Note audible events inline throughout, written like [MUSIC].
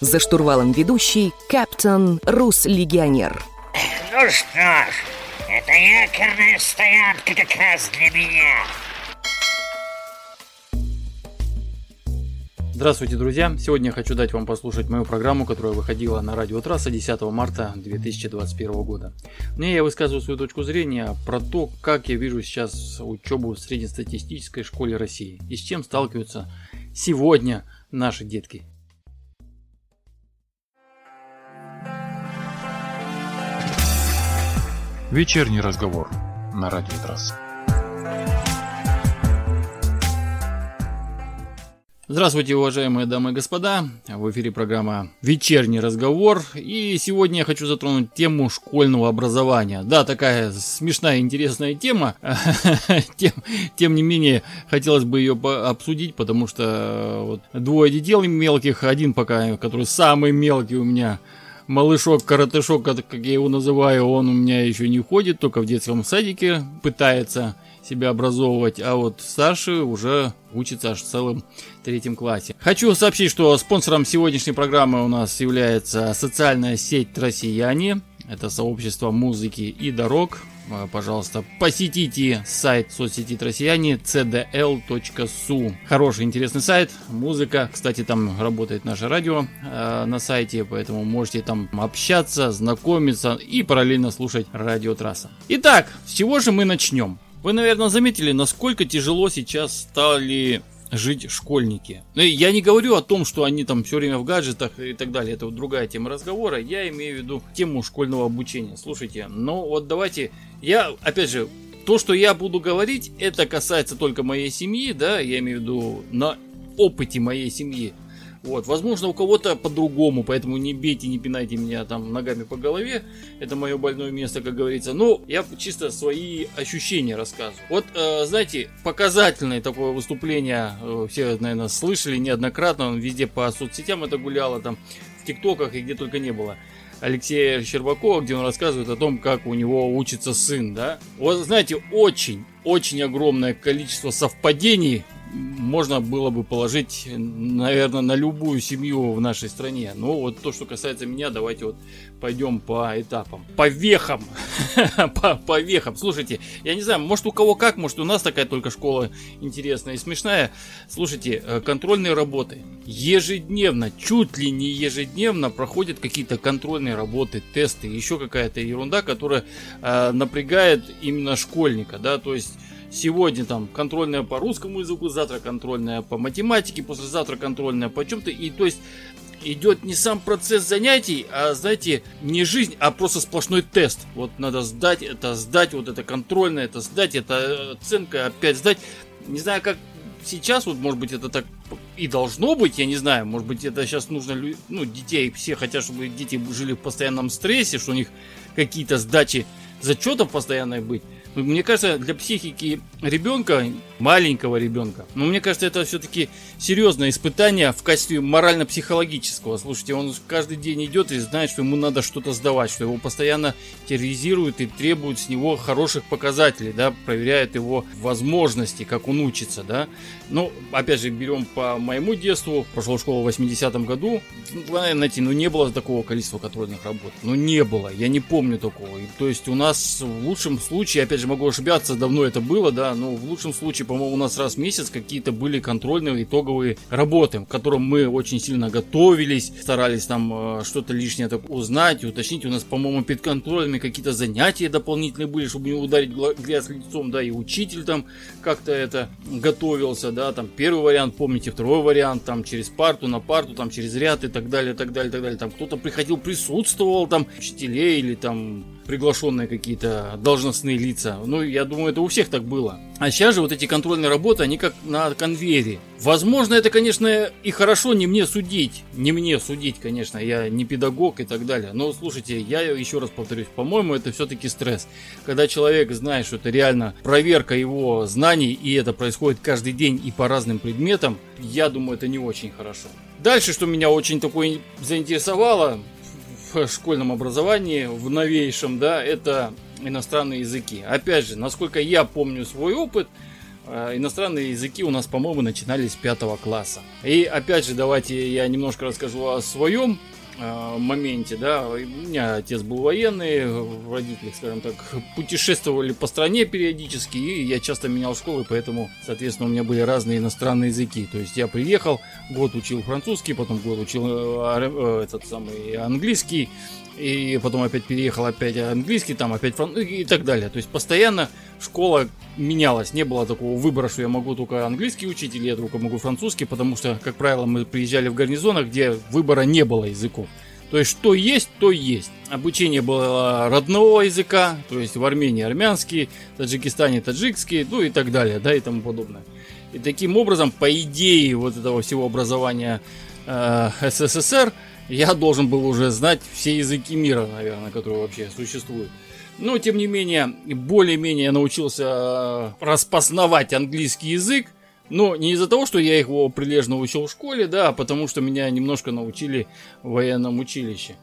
За штурвалом ведущий Каптан Рус-легионер. Ну что ж, это якорная стоянка как раз для меня. Здравствуйте, друзья! Сегодня я хочу дать вам послушать мою программу, которая выходила на радио Трасса 10 марта 2021 года. В ней я высказываю свою точку зрения про то, как я вижу сейчас учебу в среднестатистической школе России и с чем сталкиваются сегодня наши детки. Вечерний разговор на радио Трасса. Здравствуйте, уважаемые дамы и господа. В эфире программа «Вечерний разговор». И сегодня я хочу затронуть тему школьного образования. Да, такая смешная, интересная тема. [LAUGHS] тем, тем не менее, хотелось бы ее обсудить, потому что вот, двое детей мелких, один пока, который самый мелкий у меня – малышок, коротышок, как я его называю, он у меня еще не ходит, только в детском садике пытается себя образовывать, а вот старший уже учится аж в целом третьем классе. Хочу сообщить, что спонсором сегодняшней программы у нас является социальная сеть «Россияне». Это сообщество музыки и дорог. Э, пожалуйста, посетите сайт соцсети «Россияне» cdl.su. Хороший, интересный сайт, музыка. Кстати, там работает наше радио э, на сайте, поэтому можете там общаться, знакомиться и параллельно слушать радиотрасса. Итак, с чего же мы начнем? Вы, наверное, заметили, насколько тяжело сейчас стали жить школьники. Ну, я не говорю о том, что они там все время в гаджетах и так далее. Это вот другая тема разговора. Я имею в виду тему школьного обучения. Слушайте, ну вот давайте... Я, опять же, то, что я буду говорить, это касается только моей семьи, да, я имею в виду на опыте моей семьи. Вот, возможно, у кого-то по-другому, поэтому не бейте, не пинайте меня там ногами по голове. Это мое больное место, как говорится. Но я чисто свои ощущения рассказываю. Вот, э, знаете, показательное такое выступление, э, все, наверное, слышали неоднократно, он везде по соцсетям это гуляло, там, в ТикТоках и где только не было. Алексея Щербакова, где он рассказывает о том, как у него учится сын, да. Вот, знаете, очень, очень огромное количество совпадений можно было бы положить, наверное, на любую семью в нашей стране. Но вот то, что касается меня, давайте вот пойдем по этапам. По вехам. [LAUGHS] по, по вехам. Слушайте, я не знаю, может у кого как, может у нас такая только школа интересная и смешная. Слушайте, э, контрольные работы. Ежедневно, чуть ли не ежедневно проходят какие-то контрольные работы, тесты, еще какая-то ерунда, которая э, напрягает именно школьника, да, то есть сегодня там контрольная по русскому языку, завтра контрольная по математике, послезавтра контрольная по чем-то. И то есть идет не сам процесс занятий, а, знаете, не жизнь, а просто сплошной тест. Вот надо сдать, это сдать, вот это контрольное, это сдать, это оценка, опять сдать. Не знаю, как сейчас, вот, может быть, это так и должно быть, я не знаю, может быть, это сейчас нужно, ну, детей, все хотят, чтобы дети жили в постоянном стрессе, что у них какие-то сдачи зачетов постоянно быть. Мне кажется, для психики ребенка, маленького ребенка, но мне кажется, это все-таки серьезное испытание в качестве морально-психологического. Слушайте, он каждый день идет и знает, что ему надо что-то сдавать, что его постоянно терроризируют и требуют с него хороших показателей, да, проверяют его возможности, как он учится, да. Ну, опять же, берем по моему детству, пошел в школу в 80-м году, знаете, ну не было такого количества контрольных работ, ну не было, я не помню такого. То есть у нас в лучшем случае, опять же, могу ошибаться, давно это было, да, но в лучшем случае, по-моему, у нас раз в месяц какие-то были контрольные итоговые работы, к которым мы очень сильно готовились, старались там э, что-то лишнее так узнать, уточнить. У нас, по-моему, перед контрольными какие-то занятия дополнительные были, чтобы не ударить грязь лицом, да, и учитель там как-то это готовился, да, там первый вариант, помните, второй вариант, там через парту на парту, там через ряд и так далее, так далее, так далее. Там кто-то приходил, присутствовал, там учителей или там приглашенные какие-то должностные лица. Ну, я думаю, это у всех так было. А сейчас же вот эти контрольные работы, они как на конвейере. Возможно, это, конечно, и хорошо не мне судить. Не мне судить, конечно, я не педагог и так далее. Но, слушайте, я еще раз повторюсь, по-моему, это все-таки стресс. Когда человек знает, что это реально проверка его знаний, и это происходит каждый день и по разным предметам, я думаю, это не очень хорошо. Дальше, что меня очень такое заинтересовало, в школьном образовании, в новейшем, да, это иностранные языки. Опять же, насколько я помню свой опыт, э, иностранные языки у нас, по-моему, начинались с пятого класса. И опять же, давайте я немножко расскажу о своем моменте, да, у меня отец был военный, родители, скажем так, путешествовали по стране периодически, и я часто менял школы, поэтому, соответственно, у меня были разные иностранные языки. То есть я приехал, год учил французский, потом год учил э, этот самый английский, и потом опять переехал, опять английский, там опять французский и так далее. То есть постоянно школа менялась, не было такого выбора, что я могу только английский учить или я только могу французский, потому что, как правило, мы приезжали в гарнизонах, где выбора не было языков. То есть, что есть, то есть. Обучение было родного языка, то есть в Армении армянский, в Таджикистане таджикский, ну и так далее, да, и тому подобное. И таким образом, по идее вот этого всего образования э, СССР, я должен был уже знать все языки мира, наверное, которые вообще существуют. Но, тем не менее, более-менее научился э, распознавать английский язык. Но не из-за того, что я его прилежно учил в школе, да, а потому что меня немножко научили в военном училище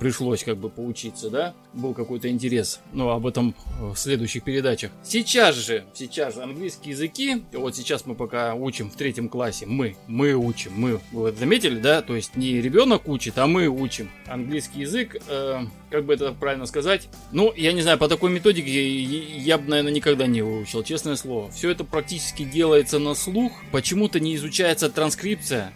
пришлось как бы поучиться, да, был какой-то интерес, но об этом в следующих передачах. Сейчас же, сейчас английские языки, вот сейчас мы пока учим в третьем классе, мы, мы учим, мы, вы заметили, да, то есть не ребенок учит, а мы учим английский язык, э, как бы это правильно сказать, ну, я не знаю, по такой методике я бы, наверное, никогда не выучил, честное слово. Все это практически делается на слух, почему-то не изучается транскрипция,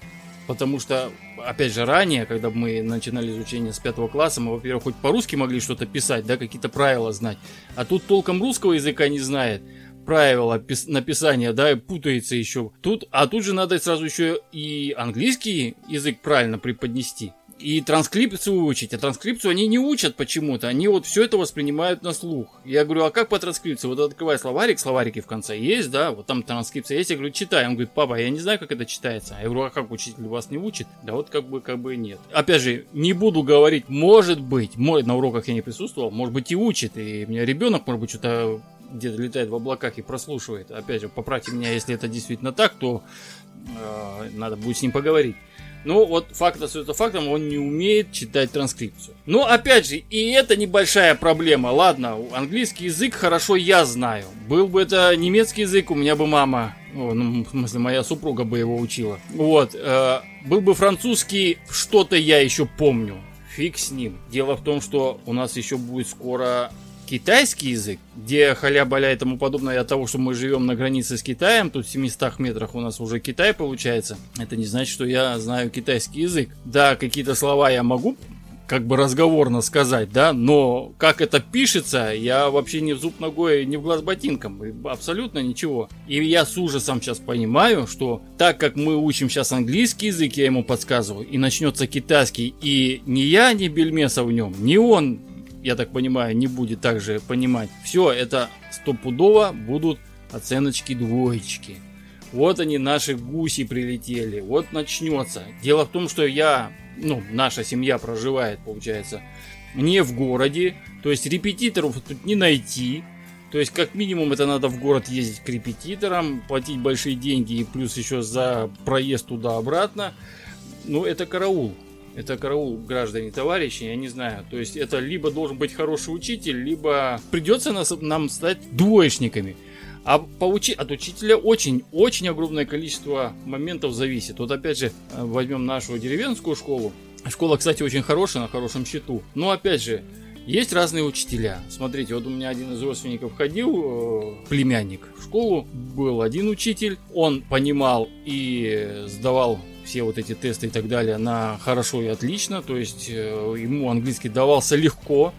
Потому что, опять же, ранее, когда мы начинали изучение с пятого класса, мы, во-первых, хоть по-русски могли что-то писать, да, какие-то правила знать. А тут толком русского языка не знает правила написания, да, путается еще. Тут, а тут же надо сразу еще и английский язык правильно преподнести и транскрипцию учить. А транскрипцию они не учат почему-то. Они вот все это воспринимают на слух. Я говорю, а как по транскрипции? Вот открывай словарик, словарики в конце есть, да, вот там транскрипция есть. Я говорю, читай. Он говорит, папа, я не знаю, как это читается. Я говорю, а как учитель вас не учит? Да вот как бы, как бы нет. Опять же, не буду говорить, может быть, может, на уроках я не присутствовал, может быть и учит. И у меня ребенок, может быть, что-то где-то летает в облаках и прослушивает. Опять же, поправьте меня, если это действительно так, то э, надо будет с ним поговорить. Ну, вот факт остается фактом, он не умеет читать транскрипцию. Но, опять же, и это небольшая проблема. Ладно, английский язык хорошо я знаю. Был бы это немецкий язык, у меня бы мама, ну, в смысле, моя супруга бы его учила. Вот, э, был бы французский, что-то я еще помню. Фиг с ним. Дело в том, что у нас еще будет скоро китайский язык, где халя-баля и тому подобное от того, что мы живем на границе с Китаем, тут в 700 метрах у нас уже Китай получается, это не значит, что я знаю китайский язык. Да, какие-то слова я могу как бы разговорно сказать, да, но как это пишется, я вообще не в зуб ногой, не в глаз ботинком, абсолютно ничего. И я с ужасом сейчас понимаю, что так как мы учим сейчас английский язык, я ему подсказываю, и начнется китайский, и ни я, ни Бельмеса в нем, ни он я так понимаю, не будет также понимать. Все, это стопудово будут оценочки двоечки. Вот они, наши гуси прилетели. Вот начнется. Дело в том, что я, ну, наша семья проживает, получается, не в городе. То есть репетиторов тут не найти. То есть, как минимум, это надо в город ездить к репетиторам, платить большие деньги и плюс еще за проезд туда-обратно. Ну, это караул. Это караул, граждане, товарищи, я не знаю. То есть это либо должен быть хороший учитель, либо придется нас, нам стать двоечниками. А поучи, от учителя очень-очень огромное количество моментов зависит. Вот опять же, э, возьмем нашу деревенскую школу. Школа, кстати, очень хорошая, на хорошем счету. Но опять же, есть разные учителя. Смотрите, вот у меня один из родственников ходил, э, племянник, в школу. Был один учитель, он понимал и сдавал все вот эти тесты и так далее на хорошо и отлично, то есть э, ему английский давался легко.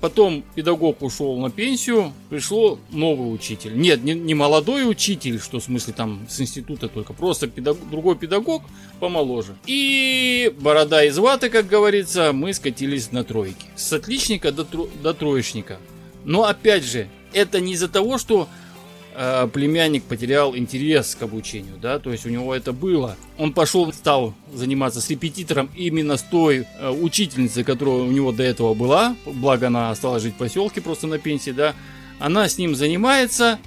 Потом педагог ушел на пенсию, пришло новый учитель. Нет, не, не молодой учитель, что в смысле там с института только, просто педагог, другой педагог помоложе. И борода из ваты, как говорится, мы скатились на тройки. С отличника до, тро, до троечника. Но опять же, это не из-за того, что э, племянник потерял интерес к обучению, да, то есть у него это было. Он пошел, стал заниматься с репетитором именно с той э, учительницей, которая у него до этого была, благо она осталась жить в поселке просто на пенсии, да, она с ним занимается,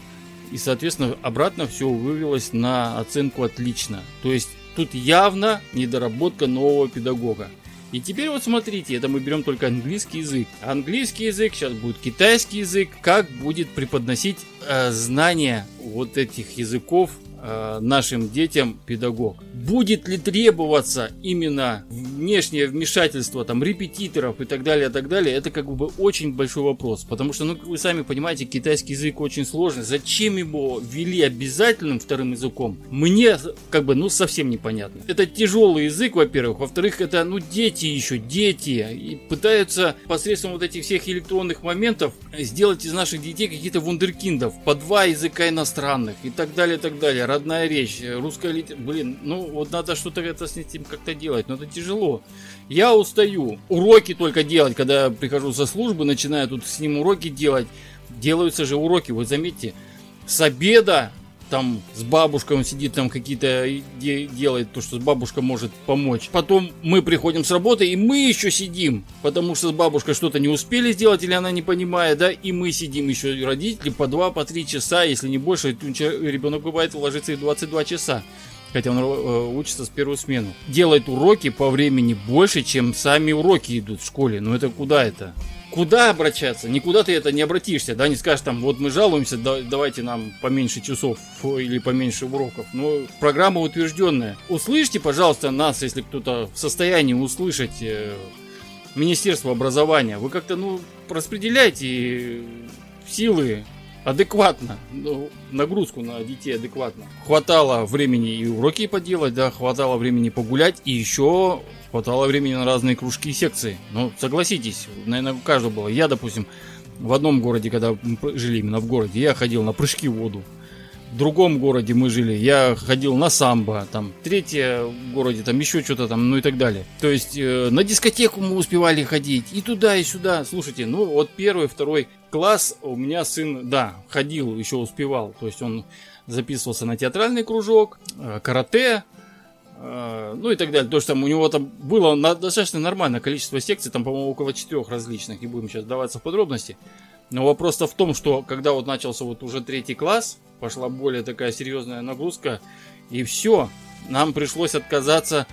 и, соответственно, обратно все вывелось на оценку отлично. То есть тут явно недоработка нового педагога. И теперь вот смотрите, это мы берем только английский язык. Английский язык, сейчас будет китайский язык. Как будет преподносить э, знания вот этих языков Э, нашим детям педагог. Будет ли требоваться именно внешнее вмешательство там репетиторов и так далее, и так далее, это как бы очень большой вопрос. Потому что, ну, вы сами понимаете, китайский язык очень сложный. Зачем его ввели обязательным вторым языком? Мне как бы, ну, совсем непонятно. Это тяжелый язык, во-первых. Во-вторых, это, ну, дети еще, дети. И пытаются посредством вот этих всех электронных моментов сделать из наших детей какие-то вундеркиндов. По два языка иностранных и так далее, и так далее родная речь, русская литература. Блин, ну вот надо что-то это с этим как-то делать, но это тяжело. Я устаю. Уроки только делать, когда прихожу со службы, начинаю тут с ним уроки делать. Делаются же уроки, вот заметьте, с обеда там с бабушкой он сидит, там какие-то делает то, что бабушка может помочь. Потом мы приходим с работы, и мы еще сидим, потому что с бабушкой что-то не успели сделать, или она не понимает, да, и мы сидим еще, родители, по 2, по 3 часа, если не больше, ребенок бывает ложится и 22 часа хотя он э, учится с первую смену. Делает уроки по времени больше, чем сами уроки идут в школе. Ну это куда это? куда обращаться? Никуда ты это не обратишься, да, не скажешь там, вот мы жалуемся, да, давайте нам поменьше часов или поменьше уроков. Но программа утвержденная. Услышьте, пожалуйста, нас, если кто-то в состоянии услышать э, Министерство образования. Вы как-то, ну, распределяйте силы адекватно, ну, нагрузку на детей адекватно. Хватало времени и уроки поделать, да, хватало времени погулять, и еще хватало времени на разные кружки и секции. Ну, согласитесь, наверное, у каждого было. Я, допустим, в одном городе, когда мы жили именно в городе, я ходил на прыжки в воду. В другом городе мы жили, я ходил на самбо, там, третье в городе, там еще что-то там, ну и так далее. То есть э, на дискотеку мы успевали ходить и туда, и сюда. Слушайте, ну вот первый, второй класс у меня сын, да, ходил, еще успевал. То есть он записывался на театральный кружок, э, карате, а, ну и так далее. То, что там у него там было достаточно нормальное количество секций, там, по-моему, около четырех различных, не будем сейчас даваться в подробности. Но вопрос-то в том, что когда вот начался вот уже третий класс, пошла более такая серьезная нагрузка, и все, нам пришлось отказаться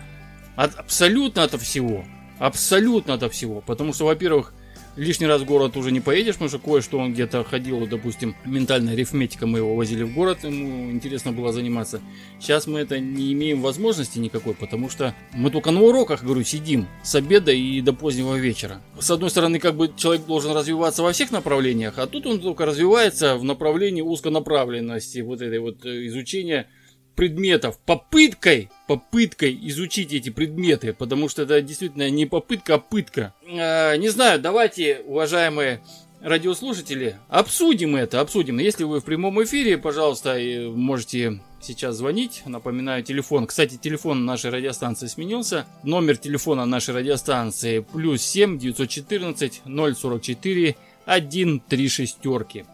от абсолютно от всего. Абсолютно от всего. Потому что, во-первых, лишний раз в город уже не поедешь, потому что кое-что он где-то ходил, допустим, ментальная арифметика, мы его возили в город, ему интересно было заниматься. Сейчас мы это не имеем возможности никакой, потому что мы только на уроках, говорю, сидим с обеда и до позднего вечера. С одной стороны, как бы человек должен развиваться во всех направлениях, а тут он только развивается в направлении узконаправленности, вот этой вот э, изучения предметов попыткой, попыткой изучить эти предметы, потому что это действительно не попытка, а пытка. Э, не знаю, давайте, уважаемые радиослушатели, обсудим это, обсудим. Если вы в прямом эфире, пожалуйста, можете сейчас звонить. Напоминаю, телефон. Кстати, телефон нашей радиостанции сменился. Номер телефона нашей радиостанции плюс 7 914 044 136 шестерки.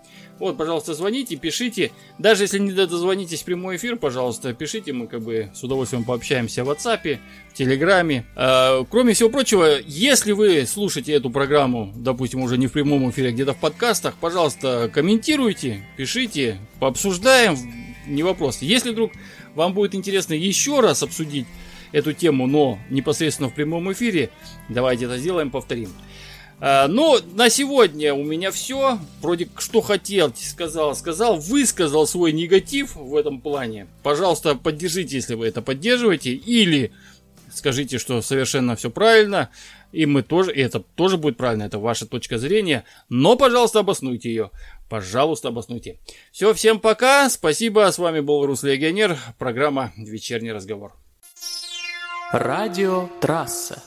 Вот, пожалуйста, звоните, пишите. Даже если не дозвонитесь в прямой эфир, пожалуйста, пишите. Мы как бы с удовольствием пообщаемся в WhatsApp, в Телеграме. Э, кроме всего прочего, если вы слушаете эту программу, допустим, уже не в прямом эфире, а где-то в подкастах, пожалуйста, комментируйте, пишите, пообсуждаем, не вопрос. Если вдруг вам будет интересно еще раз обсудить эту тему, но непосредственно в прямом эфире, давайте это сделаем, повторим. А, ну, на сегодня у меня все. Вроде что хотел, сказал, сказал, высказал свой негатив в этом плане. Пожалуйста, поддержите, если вы это поддерживаете. Или скажите, что совершенно все правильно. И мы тоже, и это тоже будет правильно, это ваша точка зрения. Но, пожалуйста, обоснуйте ее. Пожалуйста, обоснуйте. Все, всем пока. Спасибо. С вами был Рус Легионер. Программа «Вечерний разговор». Радио Трасса.